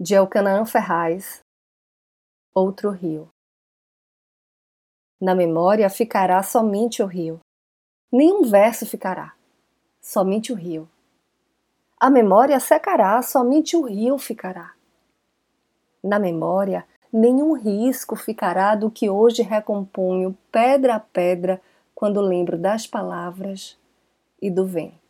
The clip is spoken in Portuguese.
de Elcanaã Ferraz, outro rio. Na memória ficará somente o rio. Nenhum verso ficará, somente o rio. A memória secará, somente o rio ficará. Na memória, nenhum risco ficará do que hoje recomponho pedra a pedra quando lembro das palavras e do vento.